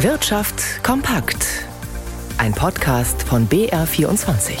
Wirtschaft kompakt. Ein Podcast von BR24.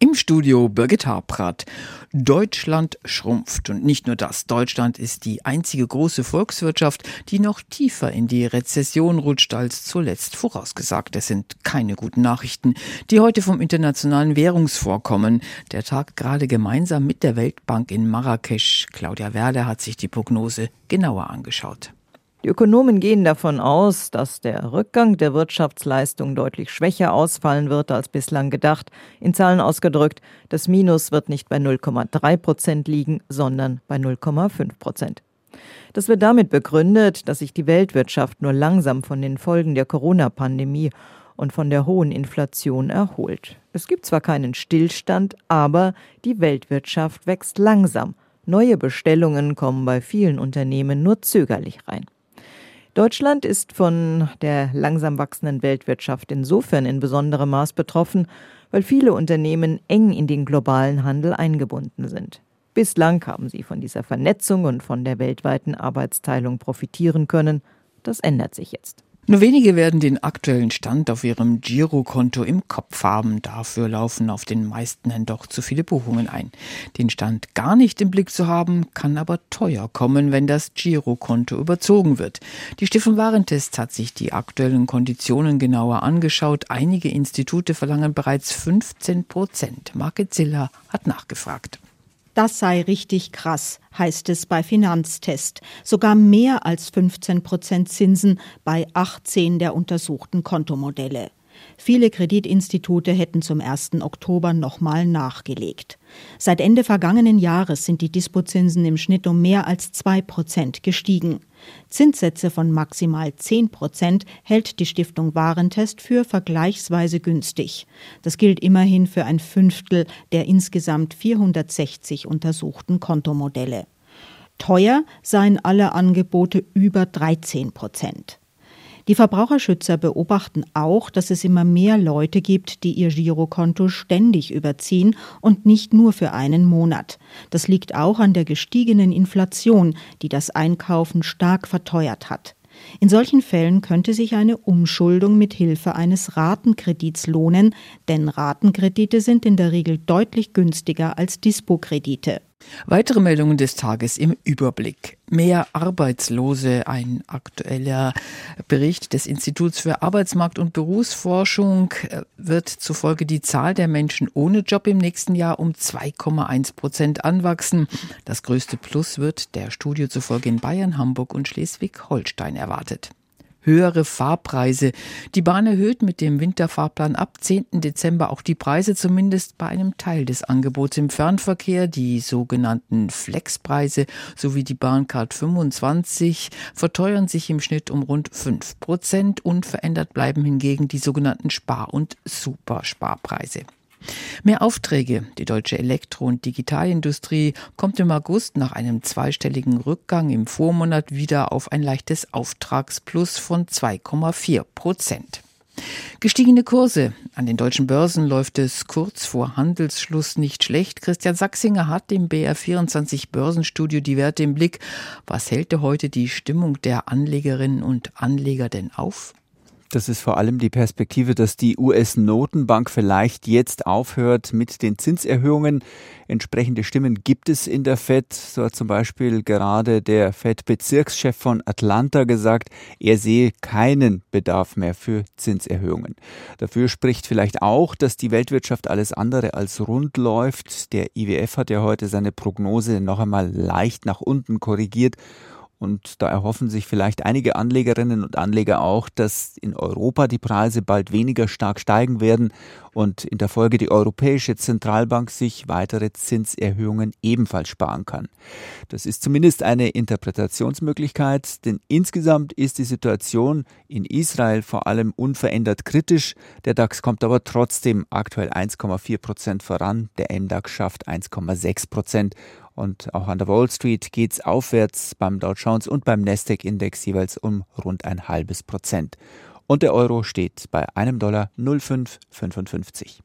Im Studio Birgit Harprat. Deutschland schrumpft. Und nicht nur das. Deutschland ist die einzige große Volkswirtschaft, die noch tiefer in die Rezession rutscht als zuletzt vorausgesagt. Es sind keine guten Nachrichten, die heute vom Internationalen Währungsfonds kommen. Der Tag gerade gemeinsam mit der Weltbank in Marrakesch. Claudia Werder hat sich die Prognose genauer angeschaut. Die Ökonomen gehen davon aus, dass der Rückgang der Wirtschaftsleistung deutlich schwächer ausfallen wird als bislang gedacht. In Zahlen ausgedrückt, das Minus wird nicht bei 0,3 Prozent liegen, sondern bei 0,5 Prozent. Das wird damit begründet, dass sich die Weltwirtschaft nur langsam von den Folgen der Corona-Pandemie und von der hohen Inflation erholt. Es gibt zwar keinen Stillstand, aber die Weltwirtschaft wächst langsam. Neue Bestellungen kommen bei vielen Unternehmen nur zögerlich rein. Deutschland ist von der langsam wachsenden Weltwirtschaft insofern in besonderem Maß betroffen, weil viele Unternehmen eng in den globalen Handel eingebunden sind. Bislang haben sie von dieser Vernetzung und von der weltweiten Arbeitsteilung profitieren können. Das ändert sich jetzt. Nur wenige werden den aktuellen Stand auf ihrem Girokonto im Kopf haben. Dafür laufen auf den meisten dann doch zu viele Buchungen ein. Den Stand gar nicht im Blick zu haben, kann aber teuer kommen, wenn das Girokonto überzogen wird. Die Stiftung Warentest hat sich die aktuellen Konditionen genauer angeschaut. Einige Institute verlangen bereits 15 Prozent. Marke Ziller hat nachgefragt. Das sei richtig krass, heißt es bei Finanztest. Sogar mehr als 15 Prozent Zinsen bei 18 der untersuchten Kontomodelle. Viele Kreditinstitute hätten zum 1. Oktober nochmal nachgelegt. Seit Ende vergangenen Jahres sind die Dispozinsen im Schnitt um mehr als 2 Prozent gestiegen. Zinssätze von maximal 10 Prozent hält die Stiftung Warentest für vergleichsweise günstig. Das gilt immerhin für ein Fünftel der insgesamt 460 untersuchten Kontomodelle. Teuer seien alle Angebote über 13 Prozent. Die Verbraucherschützer beobachten auch, dass es immer mehr Leute gibt, die ihr Girokonto ständig überziehen und nicht nur für einen Monat. Das liegt auch an der gestiegenen Inflation, die das Einkaufen stark verteuert hat. In solchen Fällen könnte sich eine Umschuldung mit Hilfe eines Ratenkredits lohnen, denn Ratenkredite sind in der Regel deutlich günstiger als Dispo-Kredite. Weitere Meldungen des Tages im Überblick. Mehr Arbeitslose. Ein aktueller Bericht des Instituts für Arbeitsmarkt und Berufsforschung äh, wird zufolge die Zahl der Menschen ohne Job im nächsten Jahr um 2,1 Prozent anwachsen. Das größte Plus wird der Studie zufolge in Bayern, Hamburg und Schleswig-Holstein erwartet höhere Fahrpreise. Die Bahn erhöht mit dem Winterfahrplan ab 10. Dezember auch die Preise zumindest bei einem Teil des Angebots im Fernverkehr. Die sogenannten Flexpreise sowie die Bahncard 25 verteuern sich im Schnitt um rund 5 Prozent. Unverändert bleiben hingegen die sogenannten Spar- und Supersparpreise. Mehr Aufträge. Die deutsche Elektro- und Digitalindustrie kommt im August nach einem zweistelligen Rückgang im Vormonat wieder auf ein leichtes Auftragsplus von 2,4 Prozent. Gestiegene Kurse. An den deutschen Börsen läuft es kurz vor Handelsschluss nicht schlecht. Christian Sachsinger hat im BR24 Börsenstudio die Werte im Blick. Was hält heute die Stimmung der Anlegerinnen und Anleger denn auf? Das ist vor allem die Perspektive, dass die US-Notenbank vielleicht jetzt aufhört mit den Zinserhöhungen. Entsprechende Stimmen gibt es in der Fed. So hat zum Beispiel gerade der Fed-Bezirkschef von Atlanta gesagt, er sehe keinen Bedarf mehr für Zinserhöhungen. Dafür spricht vielleicht auch, dass die Weltwirtschaft alles andere als rund läuft. Der IWF hat ja heute seine Prognose noch einmal leicht nach unten korrigiert und da erhoffen sich vielleicht einige Anlegerinnen und Anleger auch, dass in Europa die Preise bald weniger stark steigen werden und in der Folge die Europäische Zentralbank sich weitere Zinserhöhungen ebenfalls sparen kann. Das ist zumindest eine Interpretationsmöglichkeit, denn insgesamt ist die Situation in Israel vor allem unverändert kritisch. Der DAX kommt aber trotzdem aktuell 1,4 Prozent voran, der MDAX schafft 1,6 Prozent und auch an der Wall Street geht es aufwärts beim Dow Jones und beim Nasdaq-Index jeweils um rund ein halbes Prozent. Und der Euro steht bei einem Dollar 0,555.